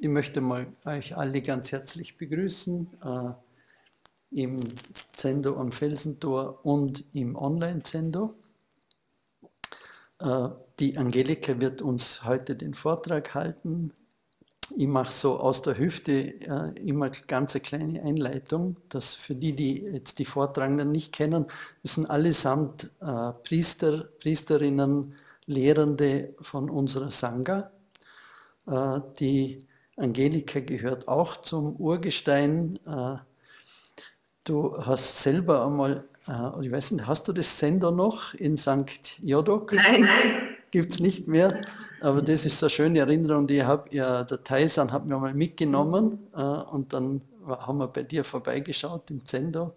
ich möchte mal euch alle ganz herzlich begrüßen äh, im Zendo am Felsentor und im Online-Zendo. Äh, die Angelika wird uns heute den Vortrag halten. Ich mache so aus der Hüfte äh, immer ganz eine kleine Einleitung, dass für die, die jetzt die Vortragenden nicht kennen, das sind allesamt äh, Priester, Priesterinnen, Lehrende von unserer Sangha. Äh, die Angelika gehört auch zum Urgestein. Äh, du hast selber einmal, äh, ich weiß nicht, hast du das Sender noch in St. Jodok? Nein, nein. Gibt es nicht mehr. Aber das ist eine schöne Erinnerung, die ich habe. Ja, der Taisan hat mir mal mitgenommen und dann haben wir bei dir vorbeigeschaut im Zendo.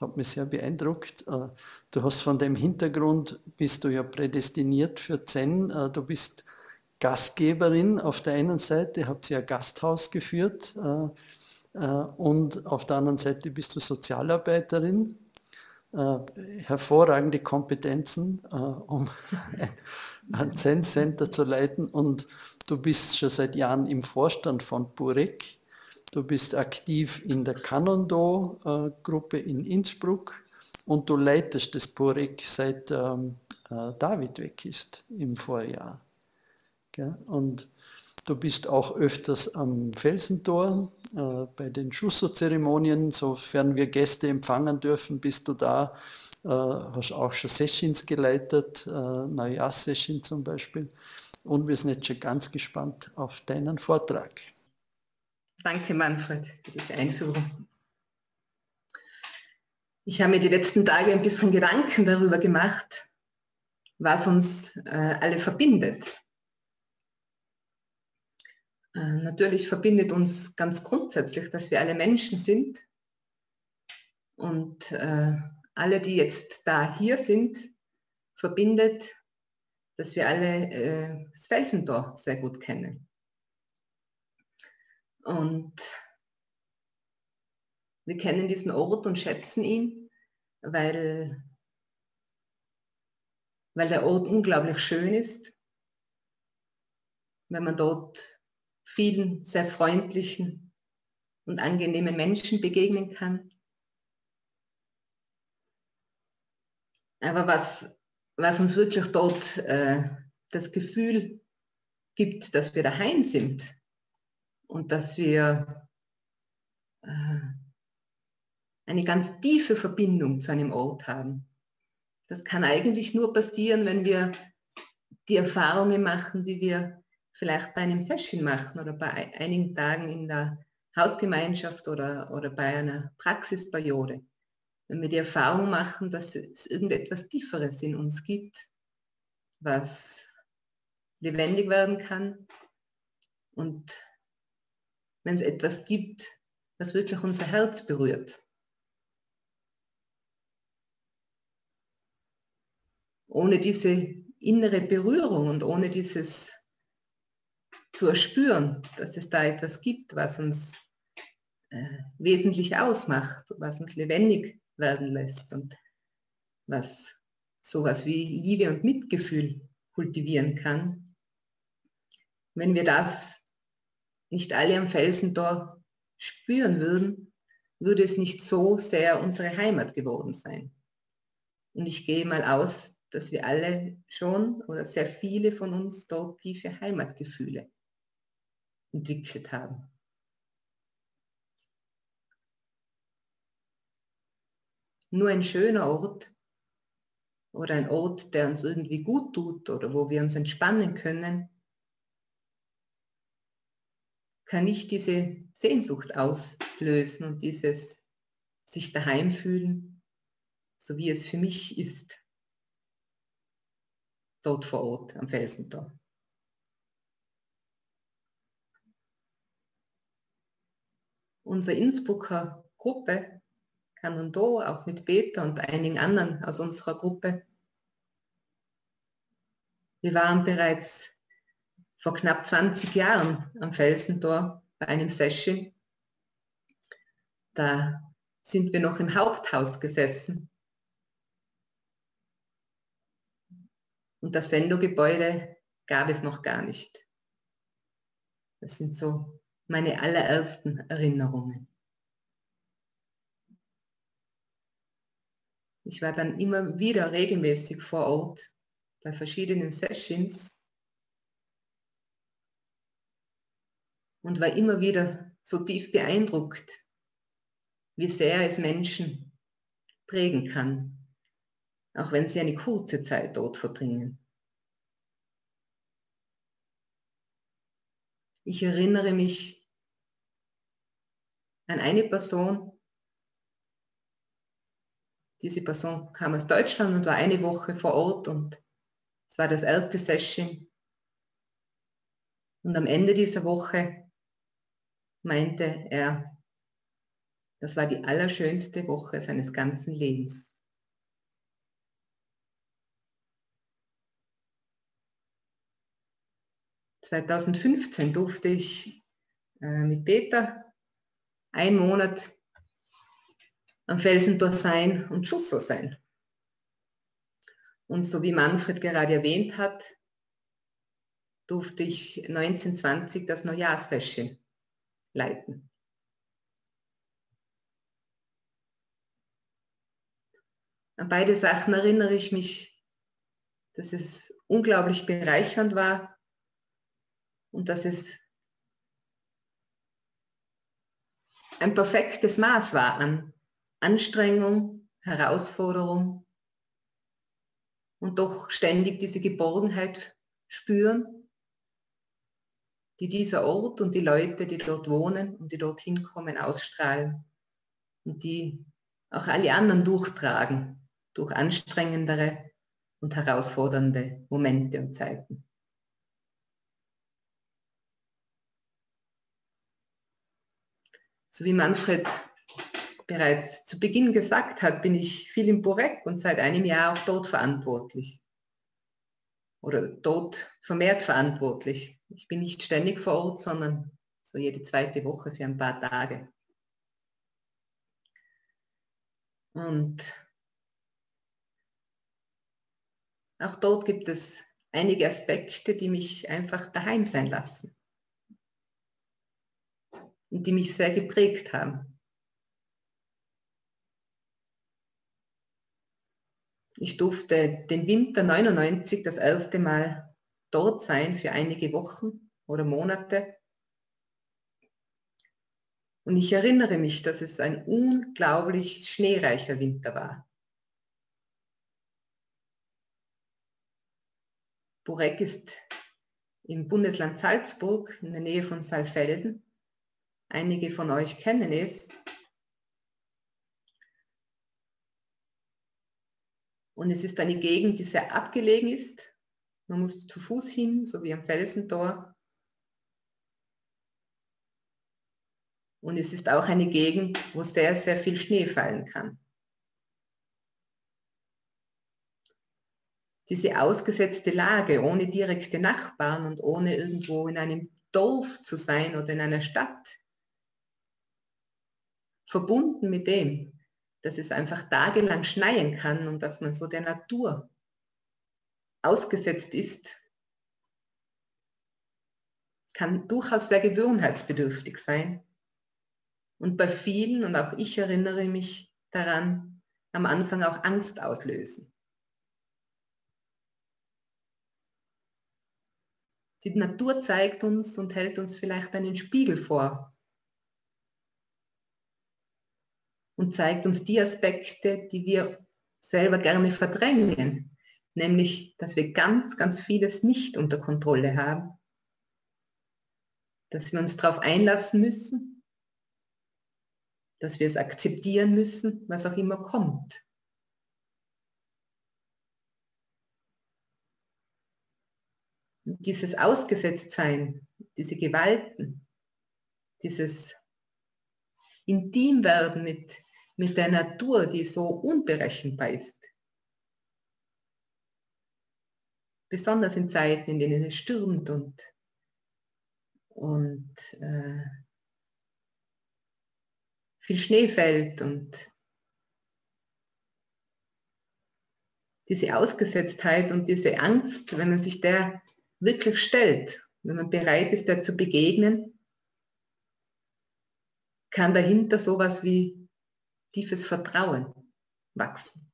Hat mich sehr beeindruckt. Du hast von dem Hintergrund, bist du ja prädestiniert für Zen. Du bist Gastgeberin auf der einen Seite, habt ihr ein Gasthaus geführt äh, äh, und auf der anderen Seite bist du Sozialarbeiterin. Äh, hervorragende Kompetenzen, äh, um ein Zen-Center zu leiten und du bist schon seit Jahren im Vorstand von Burek. Du bist aktiv in der Kanondo-Gruppe in Innsbruck und du leitest das Burek seit ähm, äh, David weg ist im Vorjahr. Und du bist auch öfters am Felsentor äh, bei den Schusso-Zeremonien, sofern wir Gäste empfangen dürfen, bist du da. Äh, hast auch schon Sessions geleitet, äh, Neujahrs-Session zum Beispiel. Und wir sind jetzt schon ganz gespannt auf deinen Vortrag. Danke, Manfred, für diese Einführung. Ich habe mir die letzten Tage ein bisschen Gedanken darüber gemacht, was uns äh, alle verbindet. Äh, natürlich verbindet uns ganz grundsätzlich, dass wir alle Menschen sind. Und äh, alle, die jetzt da hier sind, verbindet, dass wir alle äh, das Felsentor sehr gut kennen. Und wir kennen diesen Ort und schätzen ihn, weil, weil der Ort unglaublich schön ist, wenn man dort vielen sehr freundlichen und angenehmen Menschen begegnen kann. Aber was, was uns wirklich dort äh, das Gefühl gibt, dass wir daheim sind und dass wir äh, eine ganz tiefe Verbindung zu einem Ort haben. Das kann eigentlich nur passieren, wenn wir die Erfahrungen machen, die wir vielleicht bei einem Session machen oder bei einigen Tagen in der Hausgemeinschaft oder, oder bei einer Praxisperiode. Wenn wir die Erfahrung machen, dass es irgendetwas Tieferes in uns gibt, was lebendig werden kann und wenn es etwas gibt, was wirklich unser Herz berührt. Ohne diese innere Berührung und ohne dieses zu erspüren, dass es da etwas gibt, was uns äh, wesentlich ausmacht, was uns lebendig werden lässt und was sowas wie Liebe und Mitgefühl kultivieren kann. Wenn wir das nicht alle am Felsentor spüren würden, würde es nicht so sehr unsere Heimat geworden sein. Und ich gehe mal aus, dass wir alle schon oder sehr viele von uns dort tiefe Heimatgefühle entwickelt haben. Nur ein schöner Ort oder ein Ort, der uns irgendwie gut tut oder wo wir uns entspannen können, kann nicht diese Sehnsucht auslösen und dieses sich daheim fühlen, so wie es für mich ist, dort vor Ort am Felsentor. Unsere Innsbrucker Gruppe, Kanondo, auch mit Peter und einigen anderen aus unserer Gruppe. Wir waren bereits vor knapp 20 Jahren am Felsentor bei einem Session. Da sind wir noch im Haupthaus gesessen. Und das Sendogebäude gab es noch gar nicht. Das sind so meine allerersten Erinnerungen. Ich war dann immer wieder regelmäßig vor Ort bei verschiedenen Sessions und war immer wieder so tief beeindruckt, wie sehr es Menschen prägen kann, auch wenn sie eine kurze Zeit dort verbringen. Ich erinnere mich an eine Person, diese Person kam aus Deutschland und war eine Woche vor Ort und es war das erste Session. Und am Ende dieser Woche meinte er, das war die allerschönste Woche seines ganzen Lebens. ...2015 durfte ich äh, mit Peter einen Monat am Felsentor sein und Schusso sein. Und so wie Manfred gerade erwähnt hat, durfte ich 1920 das Neujahrssession leiten. An beide Sachen erinnere ich mich, dass es unglaublich bereichernd war und dass es ein perfektes Maß war an Anstrengung, Herausforderung und doch ständig diese Geborgenheit spüren, die dieser Ort und die Leute, die dort wohnen und die dorthin kommen, ausstrahlen und die auch alle anderen durchtragen durch anstrengendere und herausfordernde Momente und Zeiten. So wie Manfred bereits zu Beginn gesagt hat, bin ich viel im Borek und seit einem Jahr auch dort verantwortlich. Oder dort vermehrt verantwortlich. Ich bin nicht ständig vor Ort, sondern so jede zweite Woche für ein paar Tage. Und auch dort gibt es einige Aspekte, die mich einfach daheim sein lassen und die mich sehr geprägt haben. Ich durfte den Winter 99 das erste Mal dort sein für einige Wochen oder Monate. Und ich erinnere mich, dass es ein unglaublich schneereicher Winter war. Burek ist im Bundesland Salzburg in der Nähe von Saalfelden. Einige von euch kennen es. Und es ist eine Gegend, die sehr abgelegen ist. Man muss zu Fuß hin, so wie am Felsentor. Und es ist auch eine Gegend, wo sehr, sehr viel Schnee fallen kann. Diese ausgesetzte Lage ohne direkte Nachbarn und ohne irgendwo in einem Dorf zu sein oder in einer Stadt, verbunden mit dem, dass es einfach tagelang schneien kann und dass man so der Natur ausgesetzt ist, kann durchaus sehr gewohnheitsbedürftig sein. Und bei vielen, und auch ich erinnere mich daran, am Anfang auch Angst auslösen. Die Natur zeigt uns und hält uns vielleicht einen Spiegel vor, und zeigt uns die Aspekte, die wir selber gerne verdrängen, nämlich, dass wir ganz, ganz vieles nicht unter Kontrolle haben, dass wir uns darauf einlassen müssen, dass wir es akzeptieren müssen, was auch immer kommt. Und dieses Ausgesetztsein, diese Gewalten, dieses Intimwerden mit mit der Natur, die so unberechenbar ist. Besonders in Zeiten, in denen es stürmt und, und äh, viel Schnee fällt und diese Ausgesetztheit und diese Angst, wenn man sich der wirklich stellt, wenn man bereit ist, der zu begegnen, kann dahinter sowas wie tiefes Vertrauen wachsen,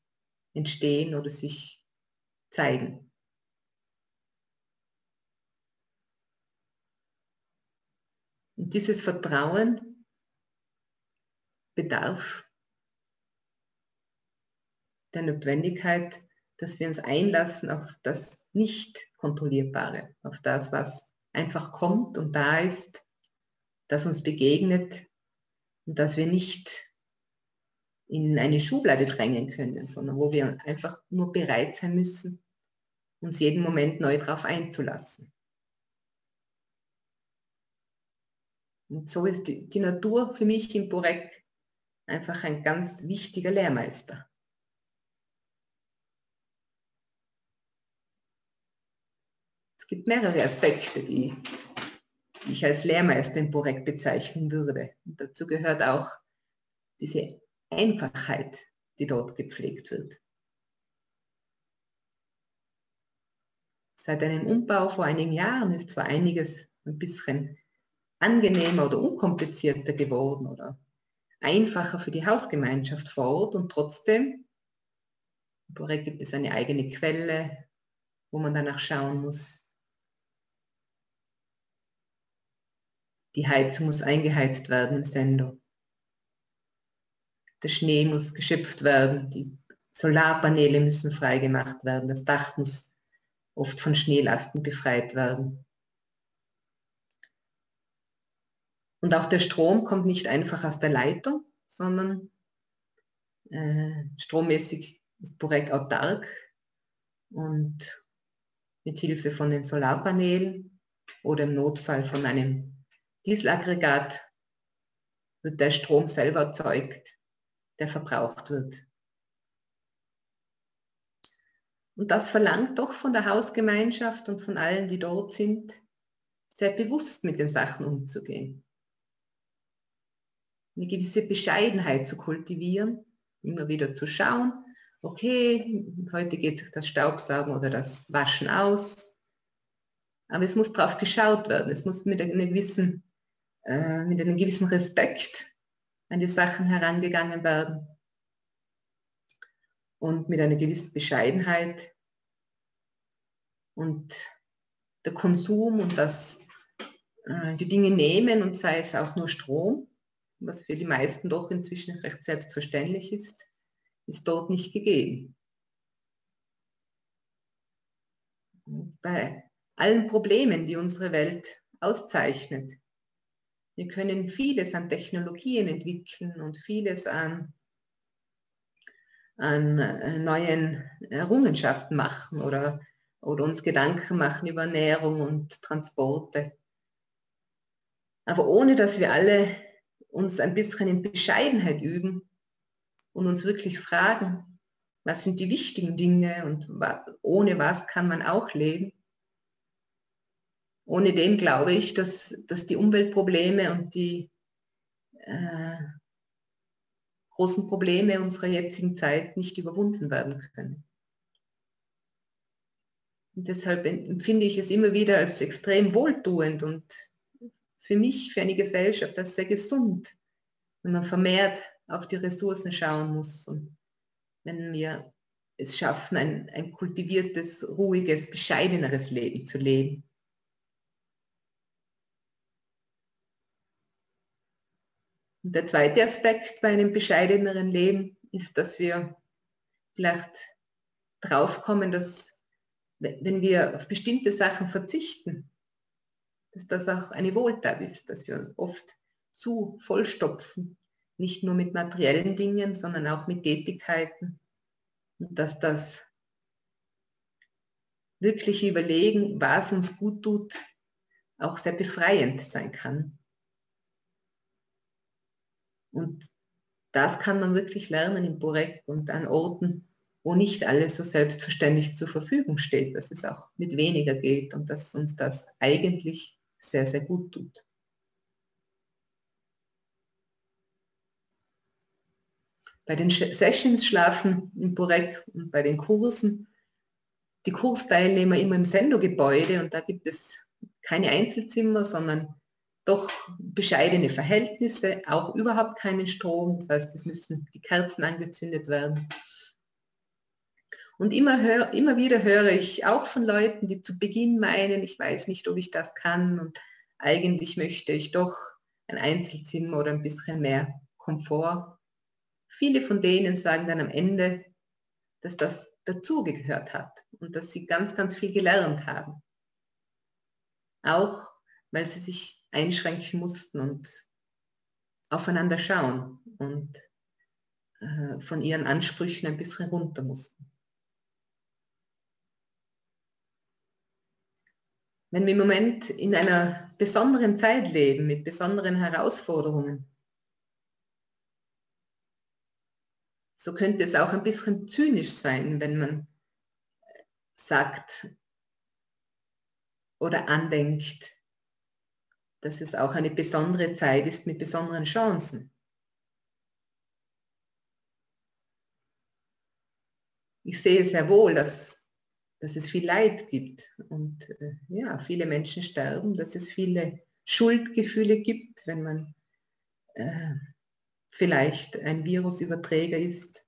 entstehen oder sich zeigen. Und dieses Vertrauen bedarf der Notwendigkeit, dass wir uns einlassen auf das Nicht-Kontrollierbare, auf das, was einfach kommt und da ist, das uns begegnet und das wir nicht in eine Schublade drängen können, sondern wo wir einfach nur bereit sein müssen, uns jeden Moment neu darauf einzulassen. Und so ist die, die Natur für mich im Borek einfach ein ganz wichtiger Lehrmeister. Es gibt mehrere Aspekte, die, ich als Lehrmeister im Borek bezeichnen würde. Und dazu gehört auch diese Einfachheit, die dort gepflegt wird. Seit einem Umbau vor einigen Jahren ist zwar einiges ein bisschen angenehmer oder unkomplizierter geworden oder einfacher für die Hausgemeinschaft vor Ort und trotzdem, gibt es eine eigene Quelle, wo man danach schauen muss. Die Heizung muss eingeheizt werden im Sender. Der Schnee muss geschöpft werden, die Solarpaneele müssen freigemacht werden, das Dach muss oft von Schneelasten befreit werden. Und auch der Strom kommt nicht einfach aus der Leitung, sondern äh, strommäßig ist Borek autark und mit Hilfe von den Solarpanelen oder im Notfall von einem Dieselaggregat wird der Strom selber erzeugt, der verbraucht wird. Und das verlangt doch von der Hausgemeinschaft und von allen, die dort sind, sehr bewusst mit den Sachen umzugehen eine gewisse Bescheidenheit zu kultivieren, immer wieder zu schauen, okay, heute geht sich das Staubsaugen oder das Waschen aus, aber es muss darauf geschaut werden, es muss mit, einer gewissen, äh, mit einem gewissen Respekt an die Sachen herangegangen werden und mit einer gewissen Bescheidenheit und der Konsum und das, äh, die Dinge nehmen und sei es auch nur Strom, was für die meisten doch inzwischen recht selbstverständlich ist, ist dort nicht gegeben. Bei allen Problemen, die unsere Welt auszeichnet, wir können vieles an Technologien entwickeln und vieles an, an äh, neuen Errungenschaften machen oder, oder uns Gedanken machen über Ernährung und Transporte. Aber ohne dass wir alle uns ein bisschen in Bescheidenheit üben und uns wirklich fragen, was sind die wichtigen Dinge und ohne was kann man auch leben. Ohne dem glaube ich, dass, dass die Umweltprobleme und die äh, großen Probleme unserer jetzigen Zeit nicht überwunden werden können. Und deshalb empfinde ich es immer wieder als extrem wohltuend und für mich, für eine Gesellschaft, das sehr gesund, wenn man vermehrt auf die Ressourcen schauen muss und wenn wir es schaffen, ein, ein kultiviertes, ruhiges, bescheideneres Leben zu leben. Und der zweite Aspekt bei einem bescheideneren Leben ist, dass wir vielleicht draufkommen, dass wenn wir auf bestimmte Sachen verzichten, dass das auch eine Wohltat ist, dass wir uns oft zu vollstopfen, nicht nur mit materiellen Dingen, sondern auch mit Tätigkeiten. Und dass das wirklich überlegen, was uns gut tut, auch sehr befreiend sein kann. Und das kann man wirklich lernen im Borek und an Orten, wo nicht alles so selbstverständlich zur Verfügung steht, dass es auch mit weniger geht und dass uns das eigentlich sehr, sehr gut tut. Bei den Sessions schlafen in Burek und bei den Kursen die Kursteilnehmer immer im Sendo-Gebäude und da gibt es keine Einzelzimmer, sondern doch bescheidene Verhältnisse, auch überhaupt keinen Strom, das heißt, es müssen die Kerzen angezündet werden. Und immer, hör, immer wieder höre ich auch von Leuten, die zu Beginn meinen, ich weiß nicht, ob ich das kann und eigentlich möchte ich doch ein Einzelzimmer oder ein bisschen mehr Komfort. Viele von denen sagen dann am Ende, dass das dazugehört hat und dass sie ganz, ganz viel gelernt haben. Auch weil sie sich einschränken mussten und aufeinander schauen und äh, von ihren Ansprüchen ein bisschen runter mussten. wenn wir im Moment in einer besonderen Zeit leben, mit besonderen Herausforderungen, so könnte es auch ein bisschen zynisch sein, wenn man sagt oder andenkt, dass es auch eine besondere Zeit ist mit besonderen Chancen. Ich sehe sehr wohl, dass dass es viel Leid gibt und äh, ja, viele Menschen sterben, dass es viele Schuldgefühle gibt, wenn man äh, vielleicht ein Virusüberträger ist.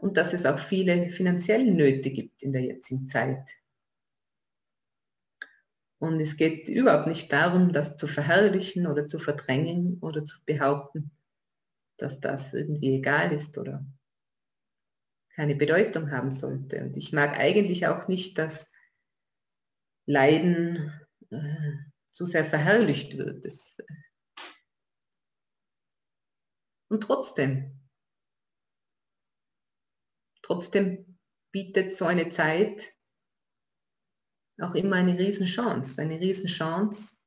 Und dass es auch viele finanzielle Nöte gibt in der jetzigen Zeit. Und es geht überhaupt nicht darum, das zu verherrlichen oder zu verdrängen oder zu behaupten, dass das irgendwie egal ist oder keine Bedeutung haben sollte. Und ich mag eigentlich auch nicht, dass Leiden äh, zu sehr verherrlicht wird. Das, äh und trotzdem, trotzdem bietet so eine Zeit auch immer eine Riesenchance, eine Riesenchance,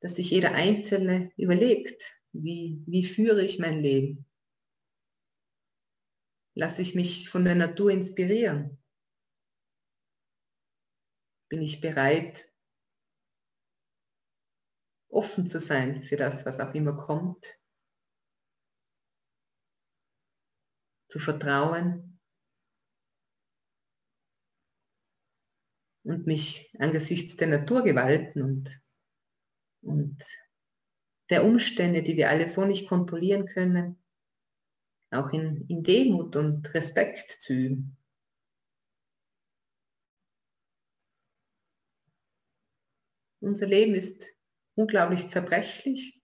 dass sich jeder Einzelne überlegt, wie, wie führe ich mein Leben? Lasse ich mich von der Natur inspirieren? Bin ich bereit, offen zu sein für das, was auch immer kommt? Zu vertrauen mich angesichts der Naturgewalten und, und der Umstände, die wir alle so nicht kontrollieren können, auch in, in Demut und Respekt zu üben. Unser Leben ist unglaublich zerbrechlich.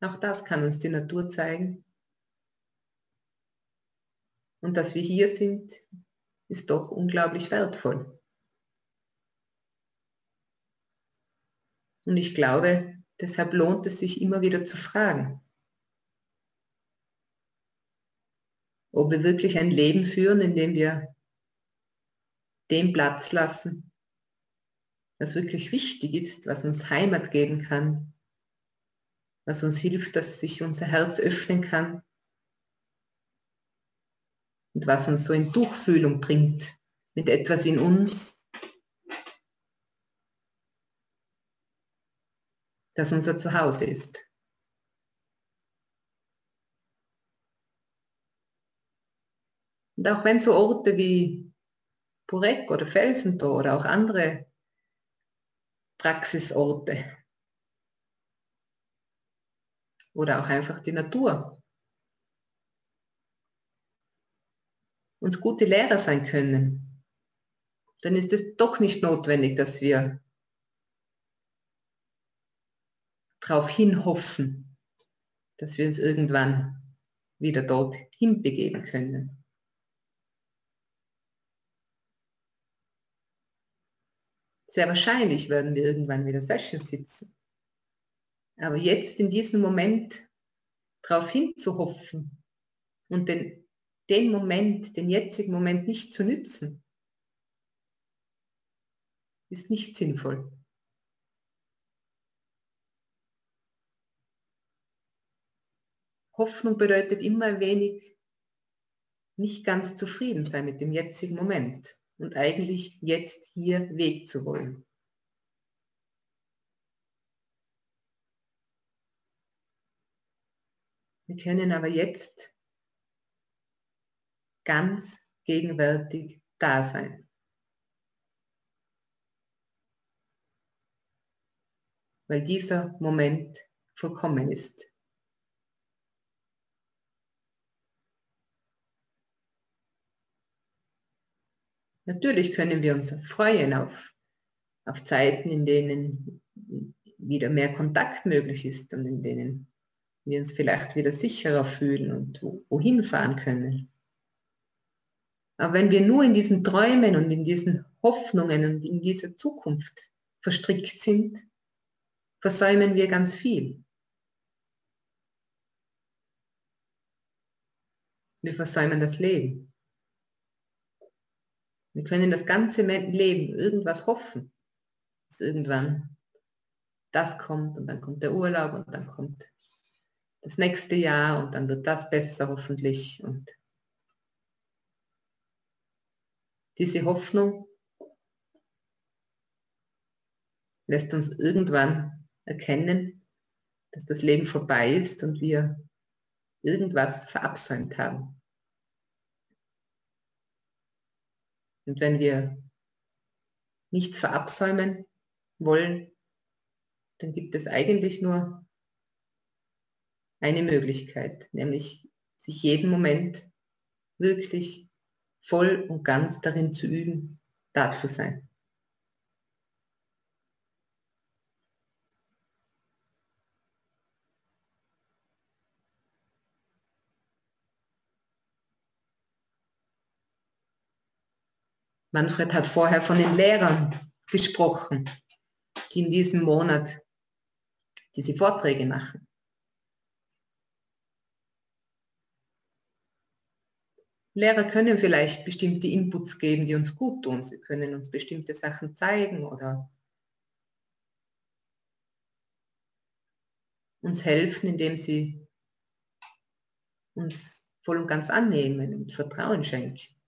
Auch das kann uns die Natur zeigen. Und dass wir hier sind, ist doch unglaublich wertvoll. Und ich glaube, deshalb lohnt es sich immer wieder zu fragen, ob wir wirklich ein Leben führen, in dem wir den Platz lassen, was wirklich wichtig ist, was uns Heimat geben kann, was uns hilft, dass sich unser Herz öffnen kann und was uns so in Durchfühlung bringt mit etwas in uns, das unser Zuhause ist. Und auch wenn so Orte wie Purek oder Felsentor oder auch andere Praxisorte oder auch einfach die Natur uns gute Lehrer sein können, dann ist es doch nicht notwendig, dass wir darauf hinhoffen, dass wir es irgendwann wieder dorthin begeben können. Sehr wahrscheinlich werden wir irgendwann wieder Sessions sitzen. Aber jetzt in diesem Moment darauf hinzuhoffen und den, den Moment, den jetzigen Moment nicht zu nützen, ist nicht sinnvoll. Hoffnung bedeutet immer ein wenig nicht ganz zufrieden sein mit dem jetzigen Moment und eigentlich jetzt hier Weg zu wollen. Wir können aber jetzt ganz gegenwärtig da sein. weil dieser Moment vollkommen ist. Natürlich können wir uns freuen auf, auf Zeiten, in denen wieder mehr Kontakt möglich ist und in denen wir uns vielleicht wieder sicherer fühlen und wohin fahren können. Aber wenn wir nur in diesen Träumen und in diesen Hoffnungen und in dieser Zukunft verstrickt sind, versäumen wir ganz viel. Wir versäumen das Leben. Wir können das ganze Leben irgendwas hoffen, dass irgendwann das kommt und dann kommt der Urlaub und dann kommt das nächste Jahr und dann wird das besser hoffentlich. Und diese Hoffnung lässt uns irgendwann erkennen, dass das Leben vorbei ist und wir irgendwas verabsäumt haben. Und wenn wir nichts verabsäumen wollen, dann gibt es eigentlich nur eine Möglichkeit, nämlich sich jeden Moment wirklich voll und ganz darin zu üben, da zu sein. Manfred hat vorher von den Lehrern gesprochen, die in diesem Monat diese Vorträge machen. Lehrer können vielleicht bestimmte Inputs geben, die uns gut tun. Sie können uns bestimmte Sachen zeigen oder uns helfen, indem sie uns voll und ganz annehmen und Vertrauen schenken.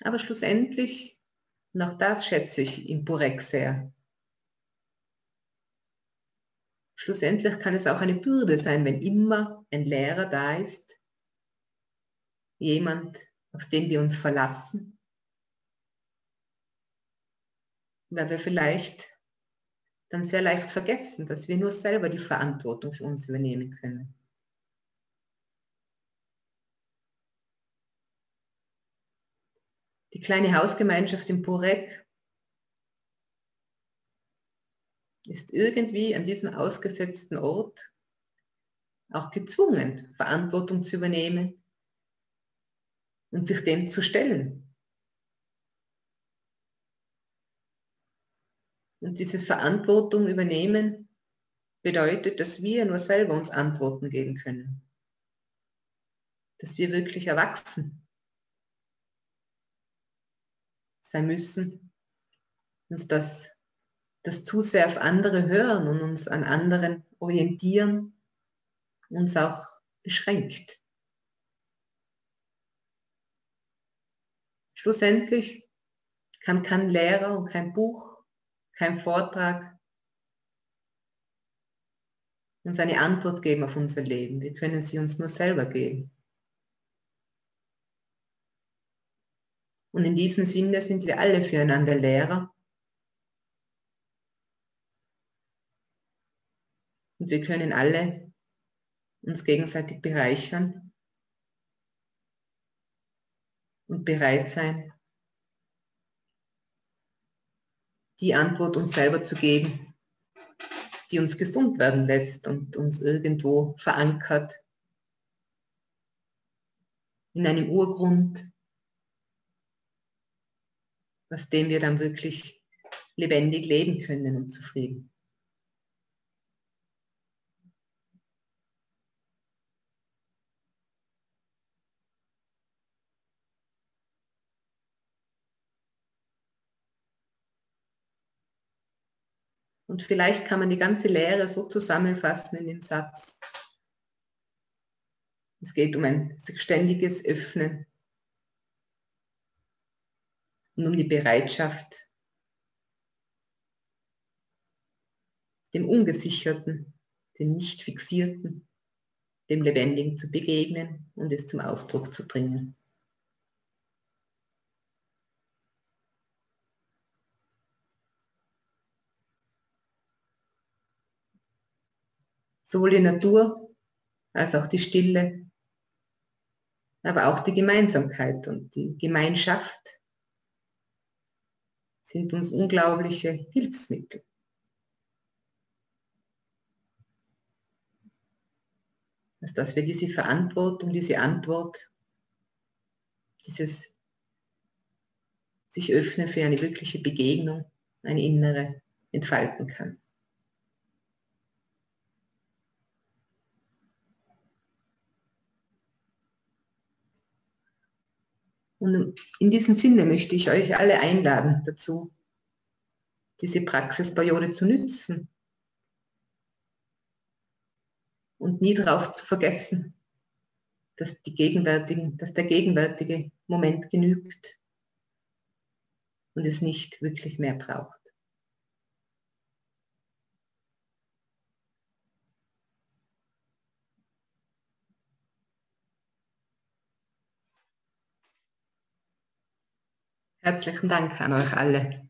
Aber schlussendlich, auch das schätze ich in Burek sehr, schlussendlich kann es auch eine Bürde sein, wenn immer ein Lehrer da ist, jemand, auf den wir uns verlassen, weil wir vielleicht dann sehr leicht vergessen, dass wir nur selber die Verantwortung für uns übernehmen können. Die kleine Hausgemeinschaft in Purek ist irgendwie an diesem ausgesetzten Ort auch gezwungen, Verantwortung zu übernehmen und sich dem zu stellen. Und dieses Verantwortung übernehmen bedeutet, dass wir nur selber uns Antworten geben können. Dass wir wirklich erwachsen sein müssen, uns das, das zu sehr auf andere hören und uns an anderen orientieren, uns auch beschränkt. Schlussendlich kann kein Lehrer und kein Buch, kein Vortrag uns eine Antwort geben auf unser Leben. Wir können sie uns nur selber geben. Und in diesem Sinne sind wir alle füreinander Lehrer. Und wir können alle uns gegenseitig bereichern und bereit sein, die Antwort uns selber zu geben, die uns gesund werden lässt und uns irgendwo verankert in einem Urgrund, aus dem wir dann wirklich lebendig leben können und zufrieden. Und vielleicht kann man die ganze Lehre so zusammenfassen in den Satz. Es geht um ein ständiges Öffnen und um die Bereitschaft, dem Ungesicherten, dem Nicht-Fixierten, dem Lebendigen zu begegnen und es zum Ausdruck zu bringen. Sowohl die Natur als auch die Stille, aber auch die Gemeinsamkeit und die Gemeinschaft sind uns unglaubliche Hilfsmittel. Also dass wir diese Verantwortung, diese Antwort, dieses sich öffnen für eine wirkliche Begegnung, eine innere entfalten kann. Und in diesem Sinne möchte ich euch alle einladen dazu, diese Praxisperiode zu nützen und nie darauf zu vergessen, dass, die gegenwärtigen, dass der gegenwärtige Moment genügt und es nicht wirklich mehr braucht. Herzlichen Dank an euch alle.